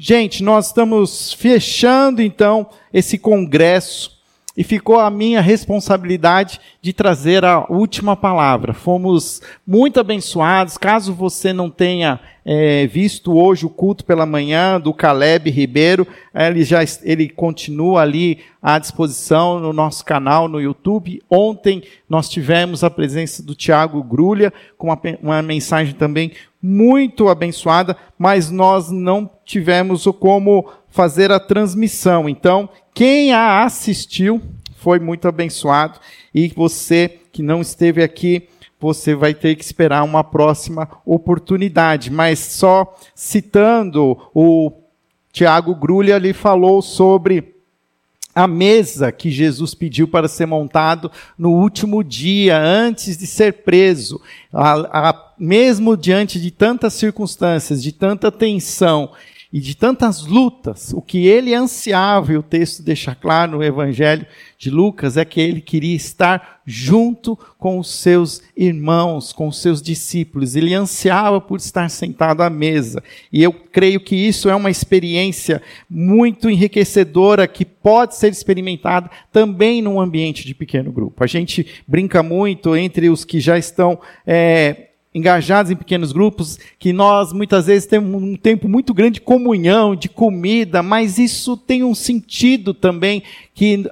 Gente, nós estamos fechando então esse congresso e ficou a minha responsabilidade de trazer a última palavra. Fomos muito abençoados. Caso você não tenha é, visto hoje o culto pela manhã do Caleb Ribeiro, ele já ele continua ali à disposição no nosso canal no YouTube. Ontem nós tivemos a presença do Tiago Grulha com uma, uma mensagem também muito abençoada, mas nós não tivemos como fazer a transmissão. Então, quem a assistiu foi muito abençoado e você que não esteve aqui, você vai ter que esperar uma próxima oportunidade. Mas só citando o Tiago Grulha, ele falou sobre a mesa que Jesus pediu para ser montado no último dia, antes de ser preso. A, a, mesmo diante de tantas circunstâncias, de tanta tensão, e de tantas lutas, o que ele ansiava, e o texto deixa claro no Evangelho de Lucas, é que ele queria estar junto com os seus irmãos, com os seus discípulos. Ele ansiava por estar sentado à mesa. E eu creio que isso é uma experiência muito enriquecedora que pode ser experimentada também num ambiente de pequeno grupo. A gente brinca muito entre os que já estão. É, engajados em pequenos grupos, que nós muitas vezes temos um tempo muito grande de comunhão, de comida, mas isso tem um sentido também que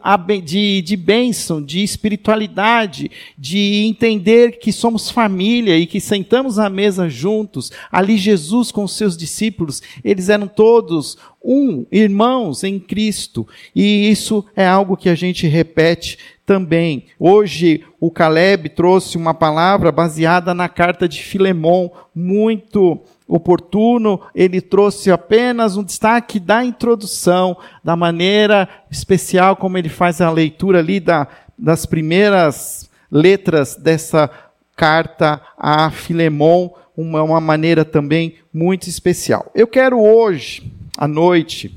de, de bênção, de espiritualidade, de entender que somos família e que sentamos à mesa juntos. Ali Jesus com os seus discípulos, eles eram todos um, irmãos em Cristo. E isso é algo que a gente repete também. Hoje o Caleb trouxe uma palavra baseada na carta de Filemon, muito oportuno, ele trouxe apenas um destaque da introdução, da maneira especial como ele faz a leitura ali da, das primeiras letras dessa carta a Filemon, uma, uma maneira também muito especial. Eu quero hoje, à noite,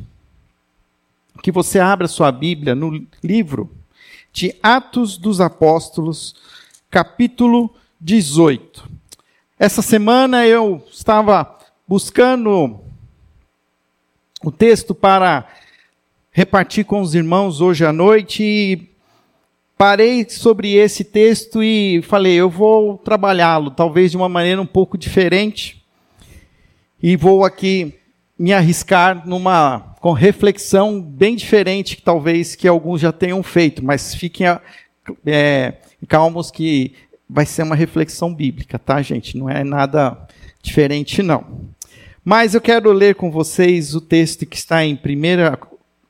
que você abra sua Bíblia no livro de Atos dos Apóstolos, capítulo 18. Essa semana eu estava buscando o texto para repartir com os irmãos hoje à noite e parei sobre esse texto e falei, eu vou trabalhá-lo, talvez de uma maneira um pouco diferente, e vou aqui me arriscar numa com reflexão bem diferente que talvez que alguns já tenham feito, mas fiquem é, calmos que vai ser uma reflexão bíblica, tá, gente? Não é nada diferente, não. Mas eu quero ler com vocês o texto que está em 1,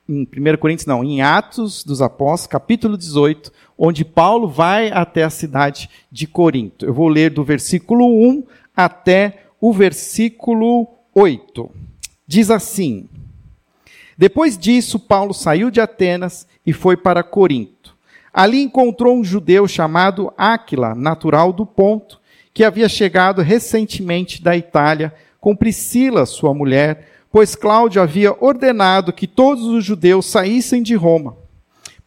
em 1 Coríntios, não, em Atos dos Apóstolos, capítulo 18, onde Paulo vai até a cidade de Corinto. Eu vou ler do versículo 1 até o versículo 8. Diz assim: Depois disso, Paulo saiu de Atenas e foi para Corinto. Ali encontrou um judeu chamado Áquila, natural do Ponto, que havia chegado recentemente da Itália com Priscila, sua mulher, pois Cláudio havia ordenado que todos os judeus saíssem de Roma.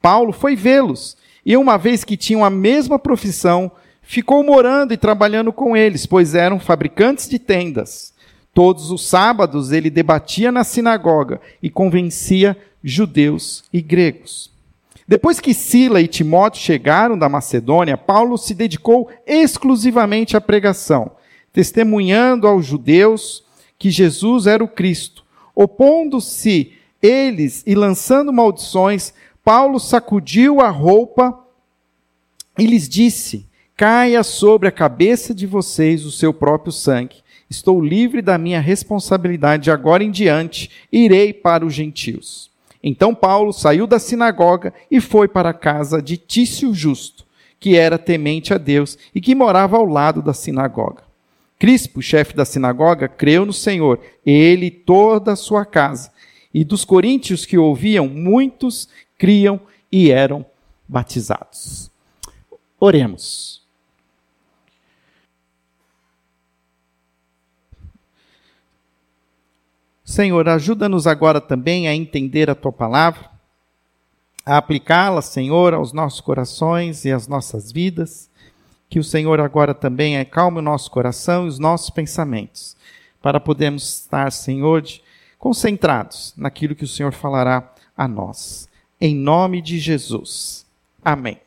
Paulo foi vê-los e, uma vez que tinham a mesma profissão, ficou morando e trabalhando com eles, pois eram fabricantes de tendas. Todos os sábados ele debatia na sinagoga e convencia judeus e gregos. Depois que Sila e Timóteo chegaram da Macedônia, Paulo se dedicou exclusivamente à pregação, testemunhando aos judeus que Jesus era o Cristo. Opondo-se eles e lançando maldições, Paulo sacudiu a roupa e lhes disse: Caia sobre a cabeça de vocês o seu próprio sangue Estou livre da minha responsabilidade de agora em diante, irei para os gentios. Então Paulo saiu da sinagoga e foi para a casa de Tício Justo, que era temente a Deus e que morava ao lado da sinagoga. Crispo, chefe da sinagoga, creu no Senhor, ele e toda a sua casa. E dos coríntios que ouviam, muitos criam e eram batizados. Oremos. Senhor, ajuda-nos agora também a entender a tua palavra, a aplicá-la, Senhor, aos nossos corações e às nossas vidas. Que o Senhor agora também acalme o nosso coração e os nossos pensamentos, para podermos estar, Senhor, concentrados naquilo que o Senhor falará a nós. Em nome de Jesus. Amém.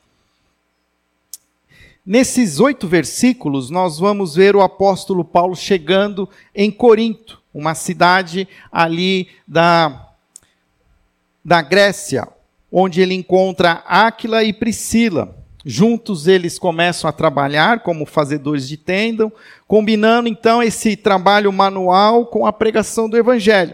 Nesses oito versículos, nós vamos ver o apóstolo Paulo chegando em Corinto, uma cidade ali da, da Grécia, onde ele encontra Áquila e Priscila. Juntos eles começam a trabalhar como fazedores de tenda, combinando então esse trabalho manual com a pregação do evangelho.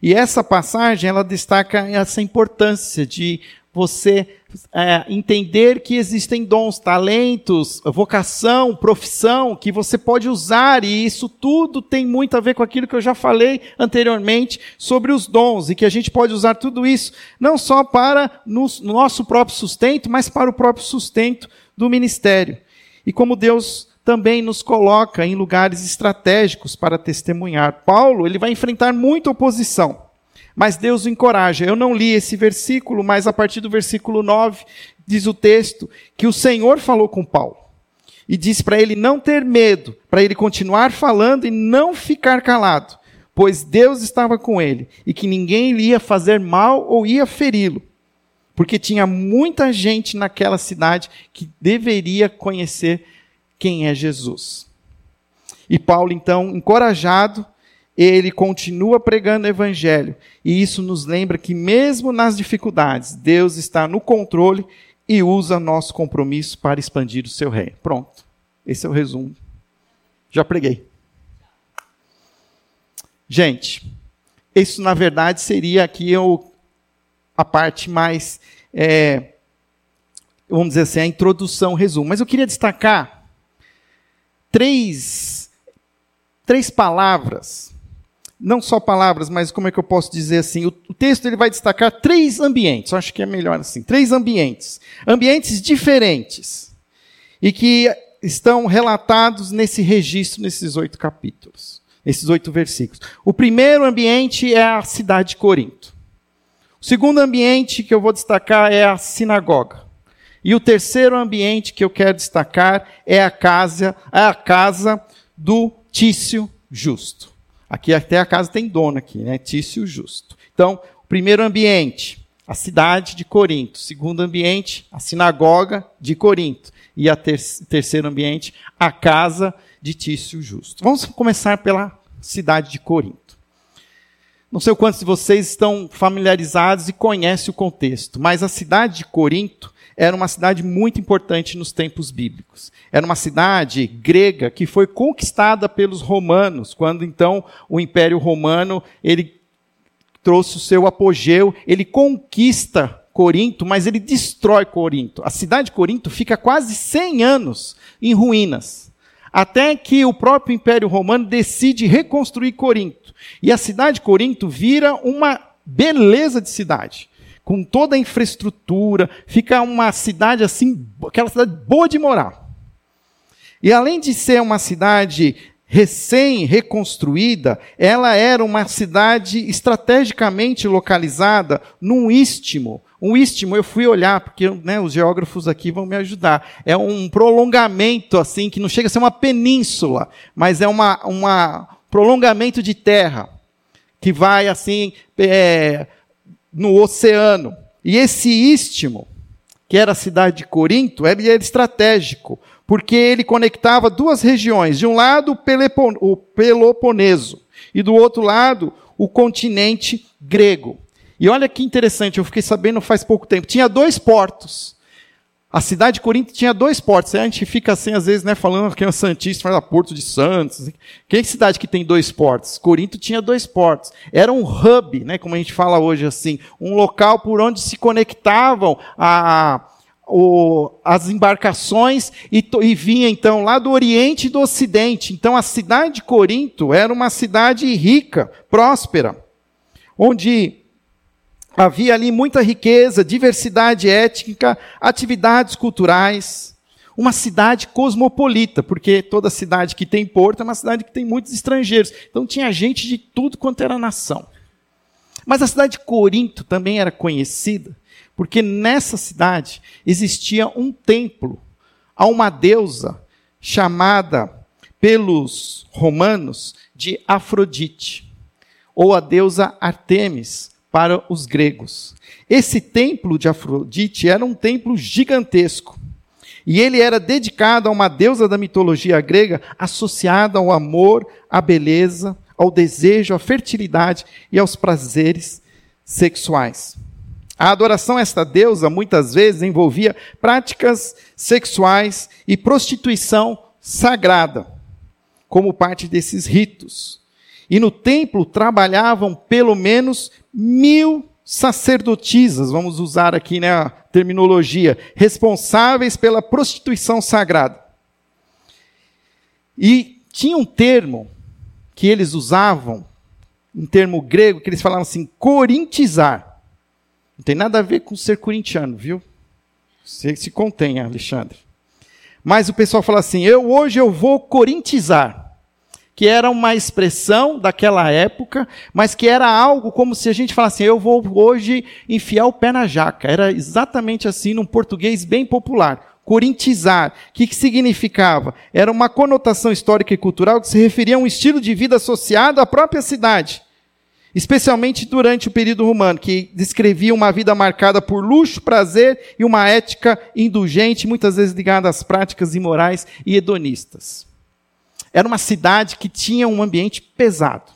E essa passagem ela destaca essa importância de você é, entender que existem dons, talentos, vocação, profissão que você pode usar, e isso tudo tem muito a ver com aquilo que eu já falei anteriormente sobre os dons, e que a gente pode usar tudo isso não só para no, no nosso próprio sustento, mas para o próprio sustento do ministério. E como Deus também nos coloca em lugares estratégicos para testemunhar. Paulo, ele vai enfrentar muita oposição. Mas Deus o encoraja. Eu não li esse versículo, mas a partir do versículo 9 diz o texto que o Senhor falou com Paulo e disse para ele não ter medo, para ele continuar falando e não ficar calado, pois Deus estava com ele e que ninguém lhe ia fazer mal ou ia feri-lo, porque tinha muita gente naquela cidade que deveria conhecer quem é Jesus. E Paulo, então, encorajado, ele continua pregando o evangelho. E isso nos lembra que, mesmo nas dificuldades, Deus está no controle e usa nosso compromisso para expandir o seu reino. Pronto. Esse é o resumo. Já preguei. Gente, isso na verdade seria aqui o, a parte mais, é, vamos dizer assim, a introdução, resumo. Mas eu queria destacar três, três palavras não só palavras, mas como é que eu posso dizer assim? O, o texto ele vai destacar três ambientes, eu acho que é melhor assim, três ambientes, ambientes diferentes e que estão relatados nesse registro nesses oito capítulos, nesses oito versículos. O primeiro ambiente é a cidade de Corinto. O segundo ambiente que eu vou destacar é a sinagoga. E o terceiro ambiente que eu quero destacar é a casa, é a casa do Tício Justo. Aqui até a casa tem dono aqui, né? Tício Justo. Então, primeiro ambiente, a cidade de Corinto. Segundo ambiente, a sinagoga de Corinto. E a ter terceiro ambiente, a casa de Tício Justo. Vamos começar pela cidade de Corinto. Não sei quantos de vocês estão familiarizados e conhecem o contexto, mas a cidade de Corinto era uma cidade muito importante nos tempos bíblicos. Era uma cidade grega que foi conquistada pelos romanos, quando então o Império Romano ele trouxe o seu apogeu, ele conquista Corinto, mas ele destrói Corinto. A cidade de Corinto fica quase 100 anos em ruínas, até que o próprio Império Romano decide reconstruir Corinto. E a cidade de Corinto vira uma beleza de cidade com toda a infraestrutura, fica uma cidade assim, aquela cidade boa de morar. E além de ser uma cidade recém-reconstruída, ela era uma cidade estrategicamente localizada num istmo. Um istmo, eu fui olhar, porque né, os geógrafos aqui vão me ajudar. É um prolongamento, assim, que não chega a ser uma península, mas é uma, uma prolongamento de terra, que vai, assim, é, no oceano. E esse istmo, que era a cidade de Corinto, ele era estratégico, porque ele conectava duas regiões. De um lado, o Peloponeso, e do outro lado, o continente grego. E olha que interessante, eu fiquei sabendo faz pouco tempo. Tinha dois portos. A cidade de Corinto tinha dois portos. A gente fica assim, às vezes, né, falando que é Santista, fala Porto de Santos. Que cidade que tem dois portos? Corinto tinha dois portos. Era um hub, né, como a gente fala hoje assim, um local por onde se conectavam a, o, as embarcações e, e vinha então lá do Oriente e do Ocidente. Então a cidade de Corinto era uma cidade rica, próspera, onde Havia ali muita riqueza, diversidade étnica, atividades culturais. Uma cidade cosmopolita, porque toda cidade que tem porto é uma cidade que tem muitos estrangeiros. Então tinha gente de tudo quanto era nação. Mas a cidade de Corinto também era conhecida, porque nessa cidade existia um templo a uma deusa chamada pelos romanos de Afrodite. ou a deusa Artemis para os gregos. Esse templo de Afrodite era um templo gigantesco. E ele era dedicado a uma deusa da mitologia grega associada ao amor, à beleza, ao desejo, à fertilidade e aos prazeres sexuais. A adoração a esta deusa muitas vezes envolvia práticas sexuais e prostituição sagrada, como parte desses ritos. E no templo trabalhavam pelo menos mil sacerdotisas, vamos usar aqui né, a terminologia, responsáveis pela prostituição sagrada. E tinha um termo que eles usavam, um termo grego, que eles falavam assim, corintizar. Não tem nada a ver com ser corintiano, viu? Você se contém, Alexandre. Mas o pessoal fala assim, eu hoje eu vou corintizar que era uma expressão daquela época, mas que era algo como se a gente falasse, eu vou hoje enfiar o pé na jaca. Era exatamente assim, num português bem popular. Corintizar. O que, que significava? Era uma conotação histórica e cultural que se referia a um estilo de vida associado à própria cidade. Especialmente durante o período romano, que descrevia uma vida marcada por luxo, prazer e uma ética indulgente, muitas vezes ligada às práticas imorais e hedonistas. Era uma cidade que tinha um ambiente pesado.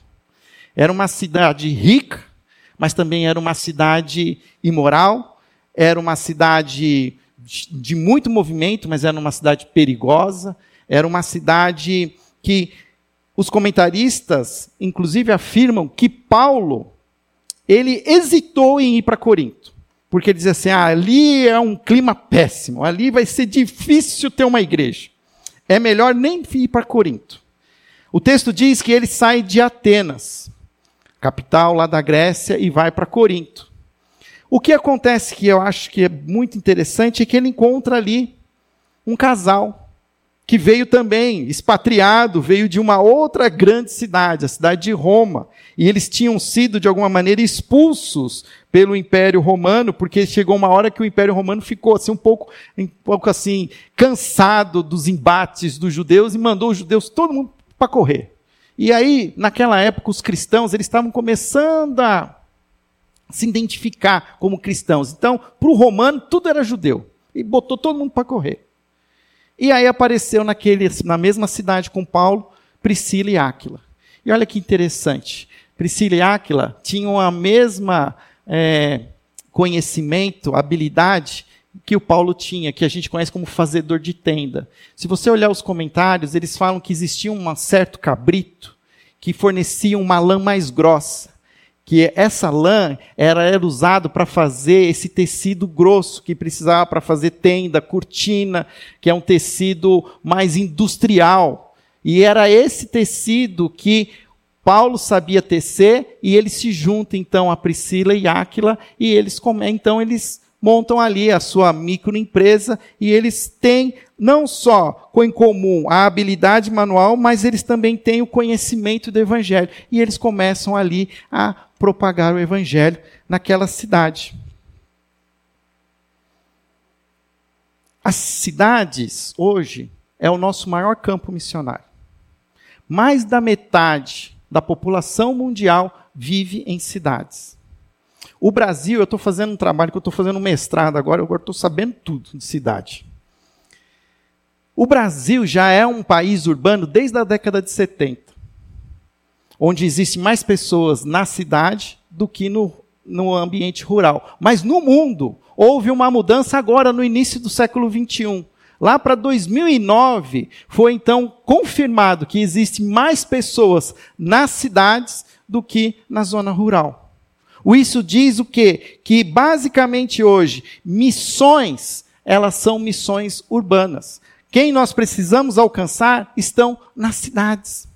Era uma cidade rica, mas também era uma cidade imoral. Era uma cidade de muito movimento, mas era uma cidade perigosa. Era uma cidade que os comentaristas, inclusive, afirmam que Paulo ele hesitou em ir para Corinto. Porque ele dizia assim: ah, ali é um clima péssimo, ali vai ser difícil ter uma igreja é melhor nem ir para Corinto. O texto diz que ele sai de Atenas, capital lá da Grécia, e vai para Corinto. O que acontece que eu acho que é muito interessante é que ele encontra ali um casal que veio também expatriado, veio de uma outra grande cidade, a cidade de Roma. E eles tinham sido, de alguma maneira, expulsos pelo Império Romano, porque chegou uma hora que o Império Romano ficou assim, um, pouco, um pouco assim, cansado dos embates dos judeus e mandou os judeus todo mundo para correr. E aí, naquela época, os cristãos eles estavam começando a se identificar como cristãos. Então, para o romano, tudo era judeu. E botou todo mundo para correr. E aí apareceu naquele, na mesma cidade com Paulo, Priscila e Áquila. E olha que interessante. Priscila e Áquila tinham a mesma é, conhecimento, habilidade que o Paulo tinha, que a gente conhece como fazedor de tenda. Se você olhar os comentários, eles falam que existia um certo cabrito que fornecia uma lã mais grossa que essa lã era, era usado para fazer esse tecido grosso que precisava para fazer tenda, cortina, que é um tecido mais industrial. E era esse tecido que Paulo sabia tecer e ele se junta então a Priscila e Áquila e eles então eles montam ali a sua microempresa e eles têm não só em comum a habilidade manual, mas eles também têm o conhecimento do evangelho e eles começam ali a propagar o evangelho naquela cidade. As cidades hoje é o nosso maior campo missionário. Mais da metade da população mundial vive em cidades. O Brasil, eu estou fazendo um trabalho que eu estou fazendo um mestrado agora, eu estou sabendo tudo de cidade. O Brasil já é um país urbano desde a década de 70 onde existe mais pessoas na cidade do que no, no ambiente rural. Mas no mundo, houve uma mudança agora no início do século XXI. Lá para 2009, foi então confirmado que existe mais pessoas nas cidades do que na zona rural. Isso diz o quê? Que basicamente hoje, missões, elas são missões urbanas. Quem nós precisamos alcançar estão nas cidades.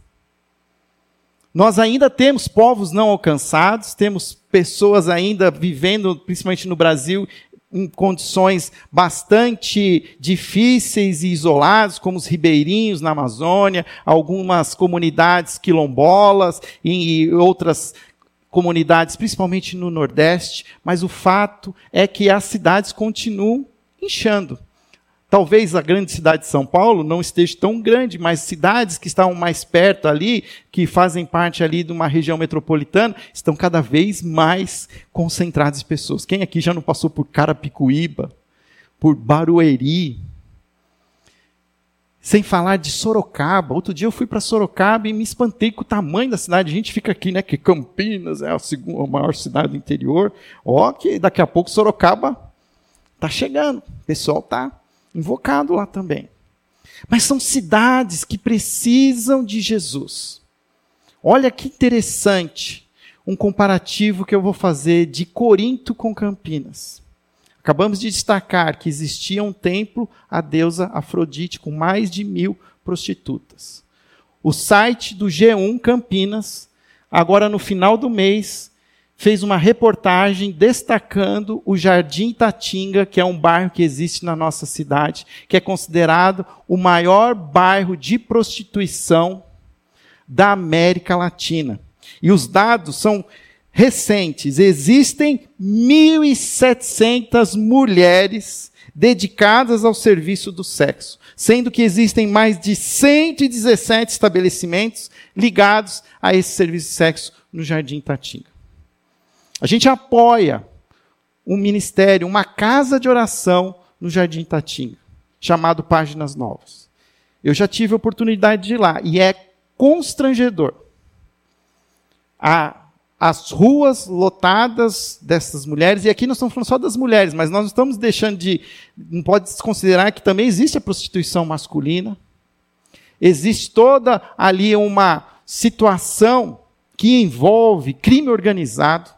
Nós ainda temos povos não alcançados, temos pessoas ainda vivendo, principalmente no Brasil, em condições bastante difíceis e isoladas, como os ribeirinhos na Amazônia, algumas comunidades quilombolas e outras comunidades, principalmente no Nordeste, mas o fato é que as cidades continuam inchando. Talvez a grande cidade de São Paulo não esteja tão grande, mas cidades que estão mais perto ali, que fazem parte ali de uma região metropolitana, estão cada vez mais concentradas pessoas. Quem aqui já não passou por Carapicuíba, por Barueri? Sem falar de Sorocaba. Outro dia eu fui para Sorocaba e me espantei com o tamanho da cidade. A gente fica aqui, né? Que Campinas é a, segunda, maior cidade do interior. Ó, que daqui a pouco Sorocaba está chegando. O pessoal está invocado lá também. Mas são cidades que precisam de Jesus. Olha que interessante um comparativo que eu vou fazer de Corinto com Campinas. Acabamos de destacar que existia um templo à deusa Afrodite com mais de mil prostitutas. O site do G1 Campinas, agora no final do mês, fez uma reportagem destacando o Jardim Tatinga, que é um bairro que existe na nossa cidade, que é considerado o maior bairro de prostituição da América Latina. E os dados são recentes. Existem 1.700 mulheres dedicadas ao serviço do sexo, sendo que existem mais de 117 estabelecimentos ligados a esse serviço de sexo no Jardim Tatinga. A gente apoia um ministério, uma casa de oração no Jardim Tatinga, chamado Páginas Novas. Eu já tive a oportunidade de ir lá e é constrangedor. A, as ruas lotadas dessas mulheres, e aqui nós estamos falando só das mulheres, mas nós estamos deixando de. Não pode desconsiderar que também existe a prostituição masculina. Existe toda ali uma situação que envolve crime organizado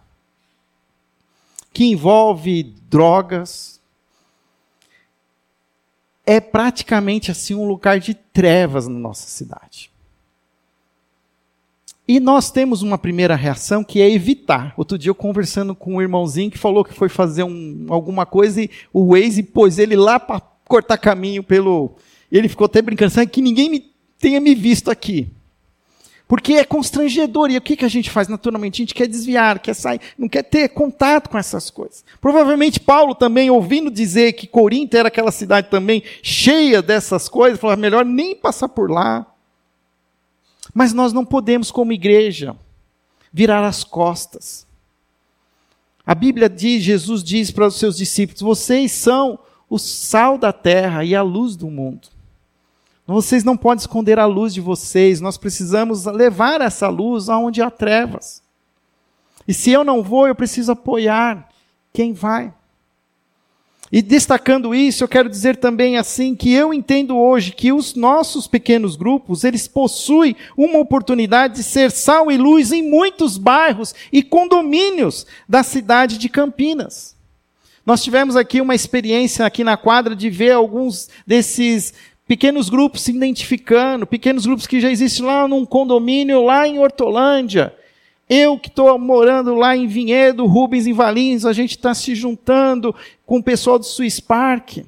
que envolve drogas. É praticamente assim um lugar de trevas na nossa cidade. E nós temos uma primeira reação que é evitar. Outro dia eu conversando com um irmãozinho que falou que foi fazer um, alguma coisa e o Waze pôs ele lá para cortar caminho pelo. Ele ficou até brincando, sabe que ninguém me, tenha me visto aqui. Porque é constrangedor. E o que, que a gente faz naturalmente? A gente quer desviar, quer sair, não quer ter contato com essas coisas. Provavelmente Paulo também, ouvindo dizer que Corinto era aquela cidade também cheia dessas coisas, falou: melhor nem passar por lá. Mas nós não podemos, como igreja, virar as costas. A Bíblia diz, Jesus diz para os seus discípulos: vocês são o sal da terra e a luz do mundo. Vocês não podem esconder a luz de vocês, nós precisamos levar essa luz aonde há trevas. E se eu não vou, eu preciso apoiar quem vai. E destacando isso, eu quero dizer também assim que eu entendo hoje que os nossos pequenos grupos, eles possuem uma oportunidade de ser sal e luz em muitos bairros e condomínios da cidade de Campinas. Nós tivemos aqui uma experiência aqui na quadra de ver alguns desses Pequenos grupos se identificando, pequenos grupos que já existem lá num condomínio, lá em Hortolândia. Eu que estou morando lá em Vinhedo, Rubens em Valinhos, a gente está se juntando com o pessoal do Swiss Park.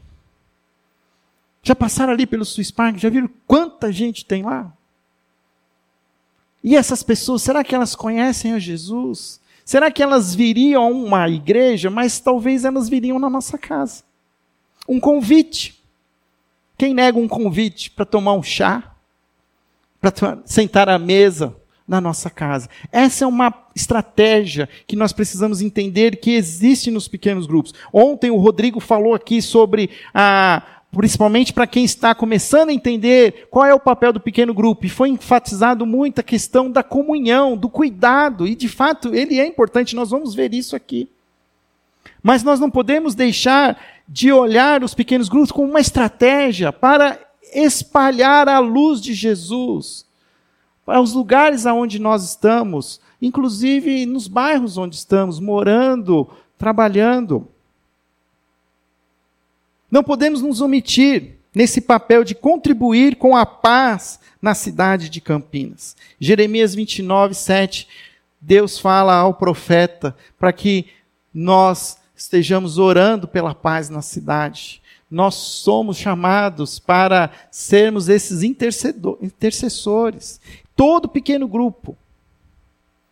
Já passaram ali pelo Swiss Park? Já viram quanta gente tem lá? E essas pessoas, será que elas conhecem a Jesus? Será que elas viriam a uma igreja? Mas talvez elas viriam na nossa casa. Um convite. Quem nega um convite para tomar um chá? Para sentar à mesa na nossa casa? Essa é uma estratégia que nós precisamos entender que existe nos pequenos grupos. Ontem o Rodrigo falou aqui sobre a principalmente para quem está começando a entender qual é o papel do pequeno grupo, e foi enfatizado muito a questão da comunhão, do cuidado, e de fato ele é importante, nós vamos ver isso aqui. Mas nós não podemos deixar de olhar os pequenos grupos como uma estratégia para espalhar a luz de Jesus para os lugares aonde nós estamos, inclusive nos bairros onde estamos, morando, trabalhando. Não podemos nos omitir nesse papel de contribuir com a paz na cidade de Campinas. Jeremias 29, 7, Deus fala ao profeta para que nós estejamos orando pela paz na cidade. Nós somos chamados para sermos esses intercessores. Todo pequeno grupo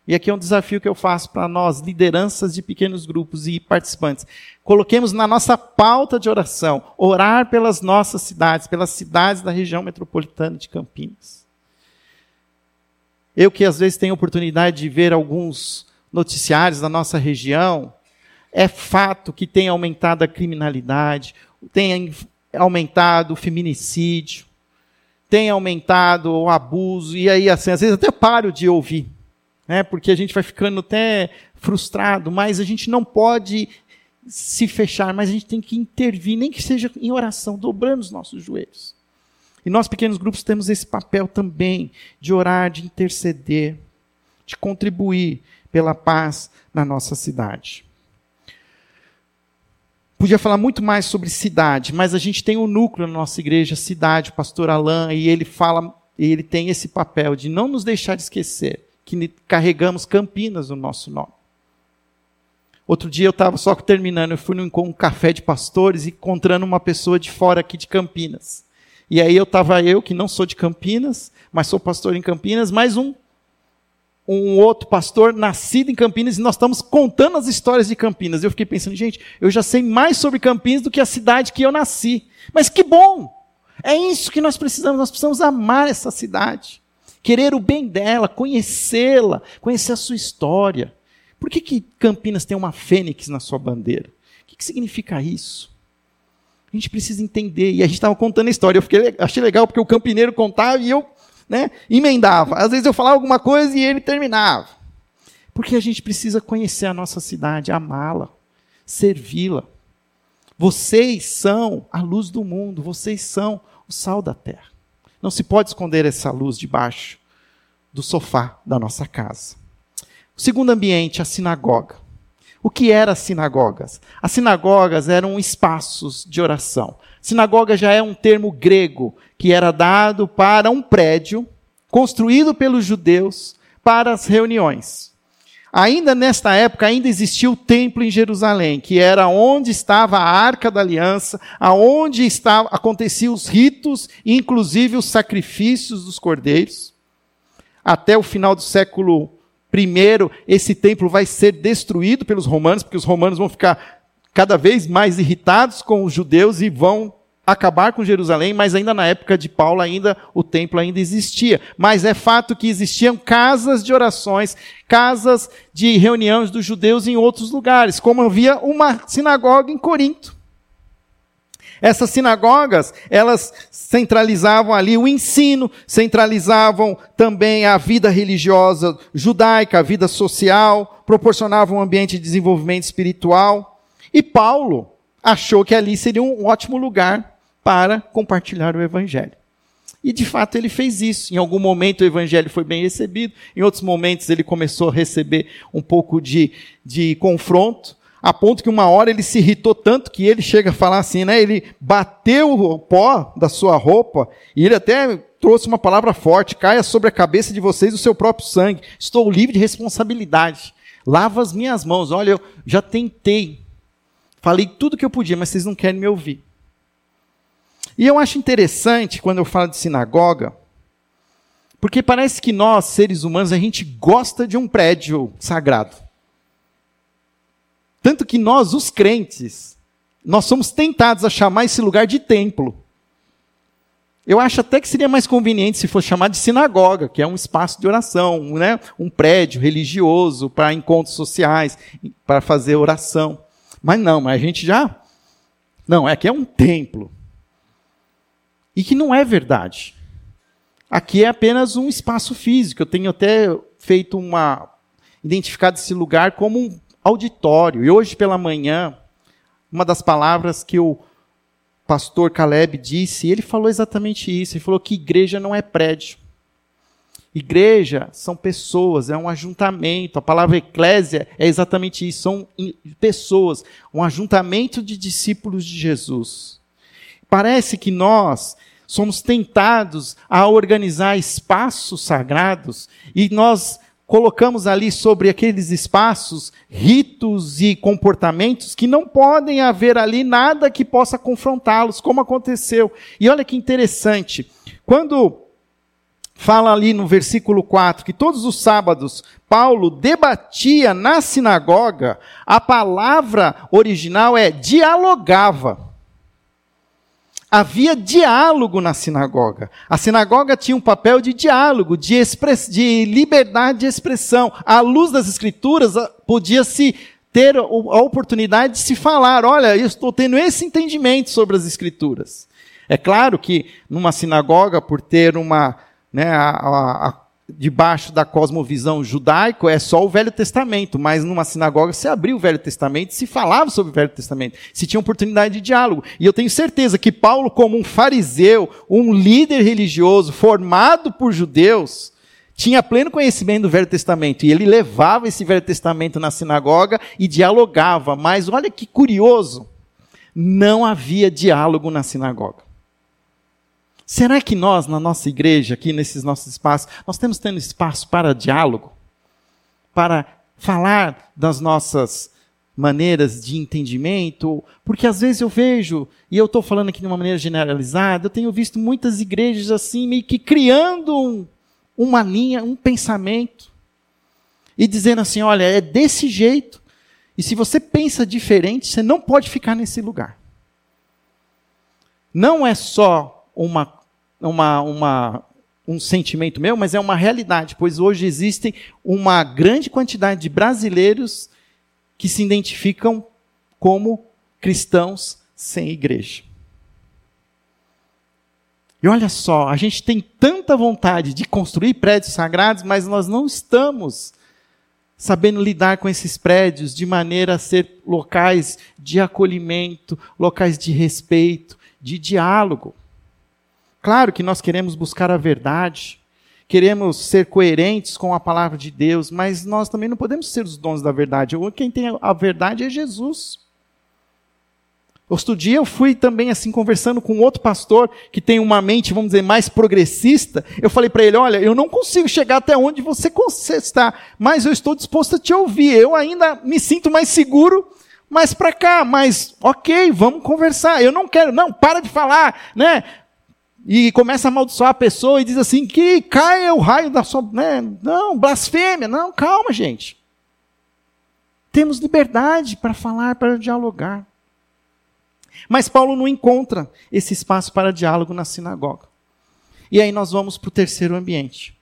E aqui é um desafio que eu faço para nós, lideranças de pequenos grupos e participantes. Coloquemos na nossa pauta de oração, orar pelas nossas cidades, pelas cidades da região metropolitana de Campinas. Eu que às vezes tenho oportunidade de ver alguns noticiários da nossa região, é fato que tem aumentado a criminalidade, tem aumentado o feminicídio, tem aumentado o abuso, e aí, assim, às vezes até paro de ouvir, né, porque a gente vai ficando até frustrado, mas a gente não pode se fechar, mas a gente tem que intervir, nem que seja em oração, dobrando os nossos joelhos. E nós, pequenos grupos, temos esse papel também de orar, de interceder, de contribuir pela paz na nossa cidade. Podia falar muito mais sobre cidade, mas a gente tem um núcleo na nossa igreja, cidade, o pastor Alain, e ele fala, ele tem esse papel de não nos deixar de esquecer que carregamos Campinas no nosso nome. Outro dia eu estava só terminando, eu fui num um café de pastores e encontrando uma pessoa de fora aqui de Campinas. E aí eu estava eu, que não sou de Campinas, mas sou pastor em Campinas, mais um um outro pastor nascido em Campinas e nós estamos contando as histórias de Campinas. Eu fiquei pensando, gente, eu já sei mais sobre Campinas do que a cidade que eu nasci. Mas que bom! É isso que nós precisamos. Nós precisamos amar essa cidade, querer o bem dela, conhecê-la, conhecer a sua história. Por que, que Campinas tem uma fênix na sua bandeira? O que, que significa isso? A gente precisa entender. E a gente estava contando a história. Eu fiquei, achei legal porque o campineiro contava e eu né, emendava. Às vezes eu falava alguma coisa e ele terminava. Porque a gente precisa conhecer a nossa cidade, amá-la, servi-la. Vocês são a luz do mundo, vocês são o sal da terra. Não se pode esconder essa luz debaixo do sofá da nossa casa. O segundo ambiente, a sinagoga. O que eram as sinagogas? As sinagogas eram espaços de oração. Sinagoga já é um termo grego que era dado para um prédio construído pelos judeus para as reuniões. Ainda nesta época, ainda existia o templo em Jerusalém, que era onde estava a Arca da Aliança, aonde estava, aconteciam os ritos, inclusive os sacrifícios dos cordeiros. Até o final do século I, esse templo vai ser destruído pelos romanos, porque os romanos vão ficar cada vez mais irritados com os judeus e vão acabar com Jerusalém, mas ainda na época de Paulo ainda o templo ainda existia. Mas é fato que existiam casas de orações, casas de reuniões dos judeus em outros lugares, como havia uma sinagoga em Corinto. Essas sinagogas, elas centralizavam ali o ensino, centralizavam também a vida religiosa judaica, a vida social, proporcionavam um ambiente de desenvolvimento espiritual. E Paulo achou que ali seria um ótimo lugar para compartilhar o evangelho. E de fato ele fez isso. Em algum momento o evangelho foi bem recebido, em outros momentos ele começou a receber um pouco de, de confronto, a ponto que uma hora ele se irritou tanto que ele chega a falar assim, né? Ele bateu o pó da sua roupa e ele até trouxe uma palavra forte: caia sobre a cabeça de vocês o seu próprio sangue. Estou livre de responsabilidade. Lava as minhas mãos. Olha, eu já tentei. Falei tudo que eu podia, mas vocês não querem me ouvir. E eu acho interessante quando eu falo de sinagoga, porque parece que nós, seres humanos, a gente gosta de um prédio sagrado. Tanto que nós, os crentes, nós somos tentados a chamar esse lugar de templo. Eu acho até que seria mais conveniente se fosse chamar de sinagoga, que é um espaço de oração, né? um prédio religioso para encontros sociais, para fazer oração. Mas não, mas a gente já. Não, é que é um templo e que não é verdade. Aqui é apenas um espaço físico. Eu tenho até feito uma identificado esse lugar como um auditório. E hoje pela manhã, uma das palavras que o pastor Caleb disse, ele falou exatamente isso. Ele falou que igreja não é prédio. Igreja são pessoas, é um ajuntamento. A palavra eclésia é exatamente isso, são pessoas, um ajuntamento de discípulos de Jesus. Parece que nós somos tentados a organizar espaços sagrados e nós colocamos ali sobre aqueles espaços ritos e comportamentos que não podem haver ali nada que possa confrontá-los, como aconteceu. E olha que interessante, quando fala ali no versículo 4 que todos os sábados Paulo debatia na sinagoga, a palavra original é dialogava. Havia diálogo na sinagoga. A sinagoga tinha um papel de diálogo, de, express, de liberdade de expressão. À luz das escrituras, podia-se ter a oportunidade de se falar: olha, eu estou tendo esse entendimento sobre as escrituras. É claro que numa sinagoga, por ter uma né, a, a, debaixo da cosmovisão judaico é só o Velho Testamento, mas numa sinagoga se abriu o Velho Testamento, se falava sobre o Velho Testamento, se tinha oportunidade de diálogo. E eu tenho certeza que Paulo, como um fariseu, um líder religioso formado por judeus, tinha pleno conhecimento do Velho Testamento e ele levava esse Velho Testamento na sinagoga e dialogava. Mas olha que curioso, não havia diálogo na sinagoga. Será que nós, na nossa igreja, aqui nesses nossos espaços, nós temos tendo espaço para diálogo? Para falar das nossas maneiras de entendimento? Porque às vezes eu vejo, e eu estou falando aqui de uma maneira generalizada, eu tenho visto muitas igrejas assim, meio que criando um, uma linha, um pensamento, e dizendo assim: olha, é desse jeito, e se você pensa diferente, você não pode ficar nesse lugar. Não é só uma, uma, uma, um sentimento meu, mas é uma realidade, pois hoje existem uma grande quantidade de brasileiros que se identificam como cristãos sem igreja. E olha só, a gente tem tanta vontade de construir prédios sagrados, mas nós não estamos sabendo lidar com esses prédios de maneira a ser locais de acolhimento, locais de respeito, de diálogo. Claro que nós queremos buscar a verdade, queremos ser coerentes com a palavra de Deus, mas nós também não podemos ser os dons da verdade. Quem tem a verdade é Jesus. Outro dia eu fui também assim conversando com outro pastor que tem uma mente, vamos dizer, mais progressista. Eu falei para ele: olha, eu não consigo chegar até onde você está, mas eu estou disposto a te ouvir. Eu ainda me sinto mais seguro mais para cá, mas ok, vamos conversar. Eu não quero, não, para de falar, né? E começa a amaldiçoar a pessoa e diz assim: que caia o raio da sua. Né? Não, blasfêmia. Não, calma, gente. Temos liberdade para falar, para dialogar. Mas Paulo não encontra esse espaço para diálogo na sinagoga. E aí nós vamos para o terceiro ambiente.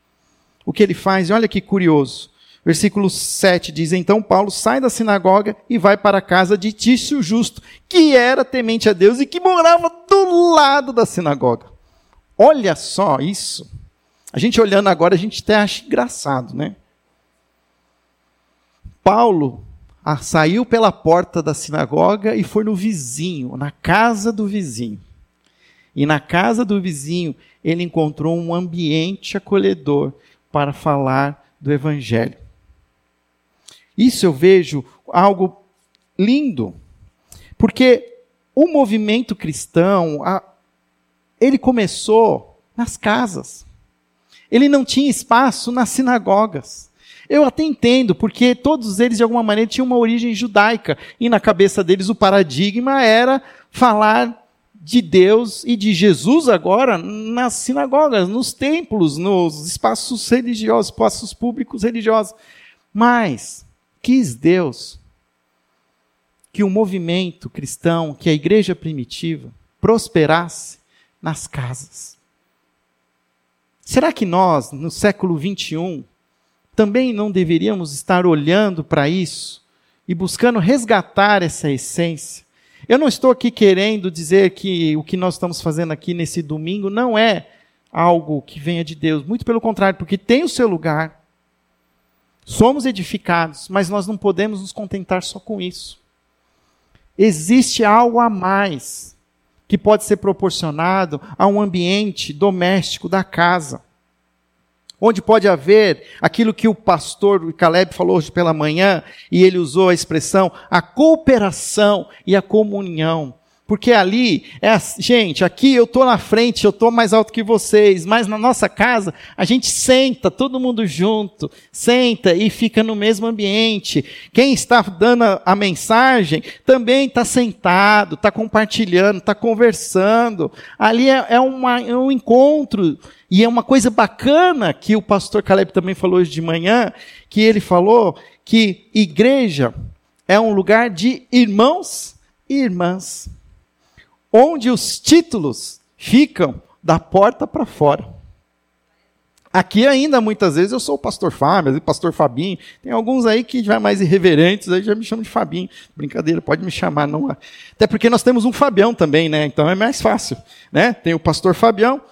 O que ele faz, olha que curioso. Versículo 7 diz: Então Paulo sai da sinagoga e vai para a casa de Tício Justo, que era temente a Deus e que morava do lado da sinagoga. Olha só isso. A gente olhando agora, a gente até acha engraçado, né? Paulo ah, saiu pela porta da sinagoga e foi no vizinho, na casa do vizinho. E na casa do vizinho, ele encontrou um ambiente acolhedor para falar do evangelho. Isso eu vejo algo lindo, porque o movimento cristão, a, ele começou nas casas. Ele não tinha espaço nas sinagogas. Eu até entendo, porque todos eles, de alguma maneira, tinham uma origem judaica. E na cabeça deles o paradigma era falar de Deus e de Jesus agora nas sinagogas, nos templos, nos espaços religiosos, espaços públicos religiosos. Mas quis Deus que o movimento cristão, que a igreja primitiva, prosperasse nas casas. Será que nós, no século 21, também não deveríamos estar olhando para isso e buscando resgatar essa essência? Eu não estou aqui querendo dizer que o que nós estamos fazendo aqui nesse domingo não é algo que venha de Deus, muito pelo contrário, porque tem o seu lugar. Somos edificados, mas nós não podemos nos contentar só com isso. Existe algo a mais que pode ser proporcionado a um ambiente doméstico da casa. Onde pode haver aquilo que o pastor Caleb falou hoje pela manhã, e ele usou a expressão a cooperação e a comunhão Porque ali, é, gente, aqui eu estou na frente, eu estou mais alto que vocês, mas na nossa casa a gente senta, todo mundo junto, senta e fica no mesmo ambiente. Quem está dando a mensagem também está sentado, está compartilhando, está conversando. Ali é, é, uma, é um encontro e é uma coisa bacana que o pastor Caleb também falou hoje de manhã, que ele falou que igreja é um lugar de irmãos e irmãs onde os títulos ficam da porta para fora. Aqui ainda, muitas vezes, eu sou o pastor Fábio, o pastor Fabinho. Tem alguns aí que já mais irreverentes, aí já me chamam de Fabinho. Brincadeira, pode me chamar. não Até porque nós temos um Fabião também, né? Então é mais fácil. Né? Tem o pastor Fabião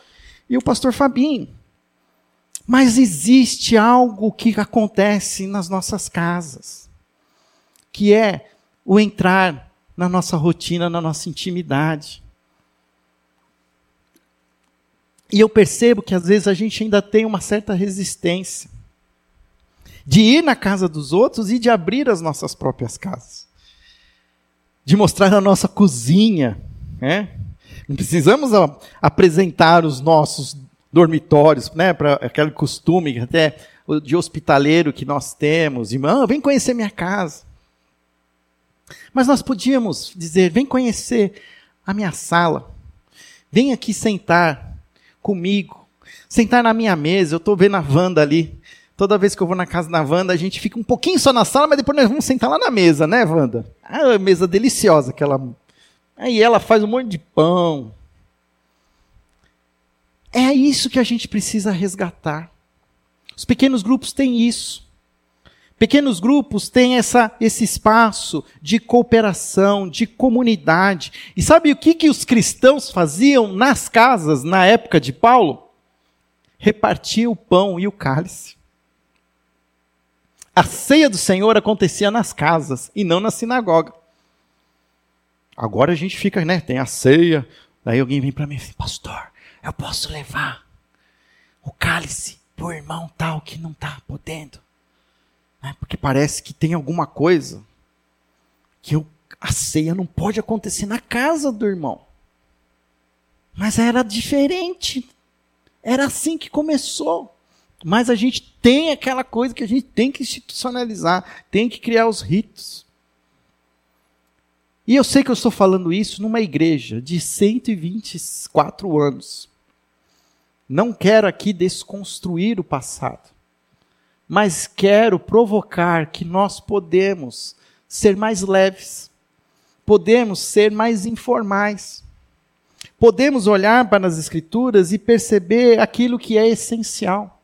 e o pastor Fabinho. Mas existe algo que acontece nas nossas casas, que é o entrar na nossa rotina, na nossa intimidade. E eu percebo que às vezes a gente ainda tem uma certa resistência de ir na casa dos outros e de abrir as nossas próprias casas. De mostrar a nossa cozinha. Né? Não precisamos a, apresentar os nossos dormitórios, né, para aquele costume até de hospitaleiro que nós temos. Irmão, vem conhecer minha casa. Mas nós podíamos dizer: vem conhecer a minha sala, vem aqui sentar comigo, sentar na minha mesa. Eu estou vendo a Wanda ali. Toda vez que eu vou na casa da Wanda, a gente fica um pouquinho só na sala, mas depois nós vamos sentar lá na mesa, né, Wanda? Ah, mesa deliciosa aquela. Aí ela faz um monte de pão. É isso que a gente precisa resgatar. Os pequenos grupos têm isso. Pequenos grupos têm essa, esse espaço de cooperação, de comunidade. E sabe o que, que os cristãos faziam nas casas na época de Paulo? Repartia o pão e o cálice. A ceia do Senhor acontecia nas casas e não na sinagoga. Agora a gente fica, né? Tem a ceia. Daí alguém vem para mim e diz: Pastor, eu posso levar o cálice para o irmão tal que não está podendo. Né? Porque parece que tem alguma coisa que eu, a ceia não pode acontecer na casa do irmão. Mas era diferente. Era assim que começou. Mas a gente tem aquela coisa que a gente tem que institucionalizar, tem que criar os ritos. E eu sei que eu estou falando isso numa igreja de 124 anos. Não quero aqui desconstruir o passado mas quero provocar que nós podemos ser mais leves, podemos ser mais informais, podemos olhar para as Escrituras e perceber aquilo que é essencial,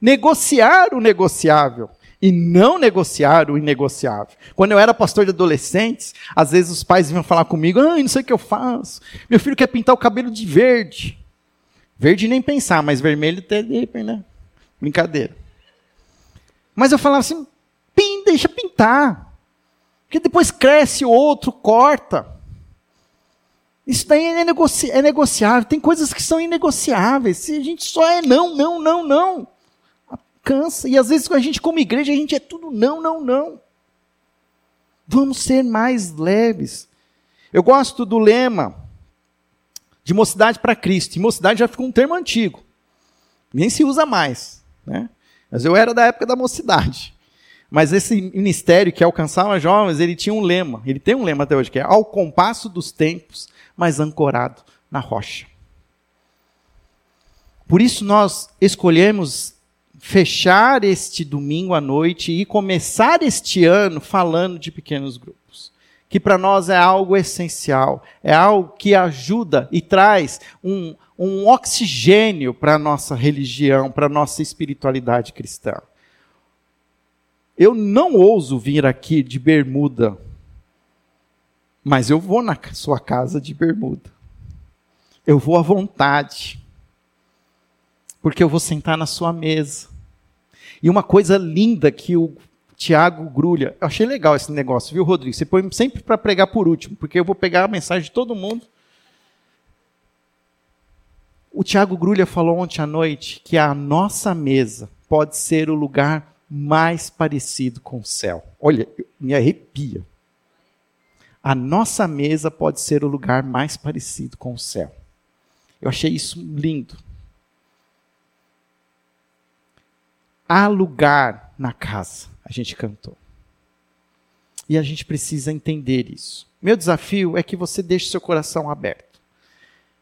negociar o negociável e não negociar o inegociável. Quando eu era pastor de adolescentes, às vezes os pais vinham falar comigo: ah, não sei o que eu faço. Meu filho quer pintar o cabelo de verde. Verde nem pensar, mas vermelho até né? Brincadeira. Mas eu falava assim: pin, deixa pintar. Porque depois cresce o outro, corta. Isso daí é, negoci é negociável. Tem coisas que são inegociáveis. Se a gente só é não, não, não, não. Cansa. E às vezes, a gente, como igreja, a gente é tudo não, não, não. Vamos ser mais leves. Eu gosto do lema de mocidade para Cristo. E mocidade já ficou um termo antigo. Nem se usa mais. Né? Mas eu era da época da mocidade. Mas esse ministério que alcançava jovens, ele tinha um lema, ele tem um lema até hoje, que é ao compasso dos tempos, mas ancorado na rocha. Por isso nós escolhemos fechar este domingo à noite e começar este ano falando de pequenos grupos. Que para nós é algo essencial, é algo que ajuda e traz um, um oxigênio para a nossa religião, para a nossa espiritualidade cristã. Eu não ouso vir aqui de bermuda, mas eu vou na sua casa de bermuda. Eu vou à vontade, porque eu vou sentar na sua mesa. E uma coisa linda que o Tiago Grulha, eu achei legal esse negócio, viu, Rodrigo? Você põe sempre para pregar por último, porque eu vou pegar a mensagem de todo mundo o Tiago Grulha falou ontem à noite que a nossa mesa pode ser o lugar mais parecido com o céu. Olha, me arrepia. a nossa mesa pode ser o lugar mais parecido com o céu. Eu achei isso lindo. Há lugar na casa, a gente cantou. E a gente precisa entender isso. Meu desafio é que você deixe seu coração aberto.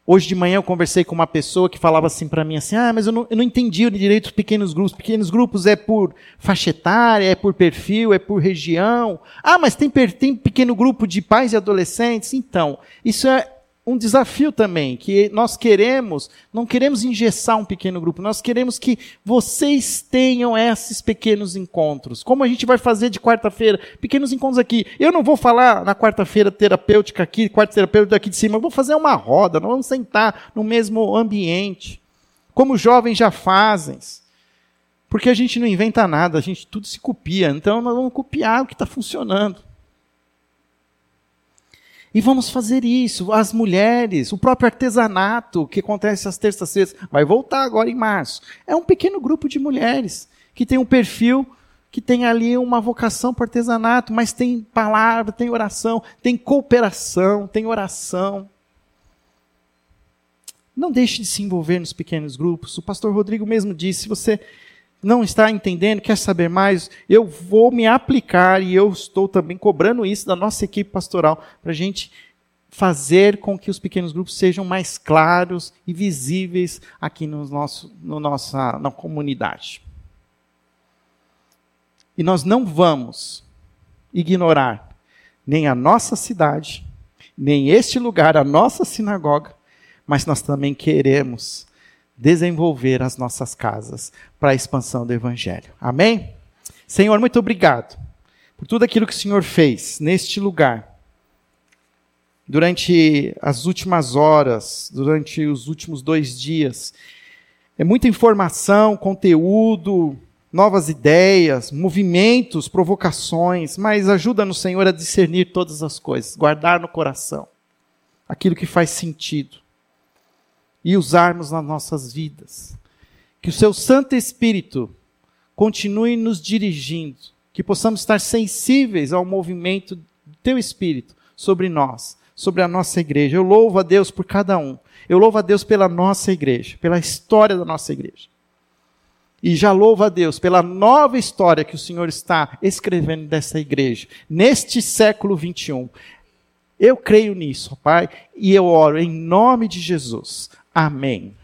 Hoje de manhã eu conversei com uma pessoa que falava assim para mim assim: "Ah, mas eu não, eu não entendi o direito dos pequenos grupos. Pequenos grupos é por faixa etária, é por perfil, é por região. Ah, mas tem, tem pequeno grupo de pais e adolescentes. Então, isso é um desafio também, que nós queremos, não queremos engessar um pequeno grupo, nós queremos que vocês tenham esses pequenos encontros. Como a gente vai fazer de quarta-feira? Pequenos encontros aqui. Eu não vou falar na quarta-feira terapêutica aqui, quarta terapêutica aqui de cima, eu vou fazer uma roda, nós vamos sentar no mesmo ambiente. Como os jovens já fazem. Porque a gente não inventa nada, a gente tudo se copia. Então nós vamos copiar o que está funcionando. E vamos fazer isso. As mulheres, o próprio artesanato que acontece às terças-feiras, vai voltar agora em março. É um pequeno grupo de mulheres que tem um perfil que tem ali uma vocação para artesanato, mas tem palavra, tem oração, tem cooperação, tem oração. Não deixe de se envolver nos pequenos grupos. O pastor Rodrigo mesmo disse: se você não está entendendo, quer saber mais, eu vou me aplicar e eu estou também cobrando isso da nossa equipe pastoral para a gente fazer com que os pequenos grupos sejam mais claros e visíveis aqui no nosso, no nossa na comunidade. E nós não vamos ignorar nem a nossa cidade, nem este lugar, a nossa sinagoga, mas nós também queremos desenvolver as nossas casas para a expansão do Evangelho. Amém? Senhor, muito obrigado por tudo aquilo que o Senhor fez neste lugar, durante as últimas horas, durante os últimos dois dias. É muita informação, conteúdo, novas ideias, movimentos, provocações, mas ajuda-nos, Senhor, a discernir todas as coisas, guardar no coração aquilo que faz sentido e usarmos nas nossas vidas. Que o seu Santo Espírito continue nos dirigindo, que possamos estar sensíveis ao movimento do teu Espírito sobre nós, sobre a nossa igreja. Eu louvo a Deus por cada um. Eu louvo a Deus pela nossa igreja, pela história da nossa igreja. E já louvo a Deus pela nova história que o Senhor está escrevendo dessa igreja, neste século 21. Eu creio nisso, Pai, e eu oro em nome de Jesus. Amém.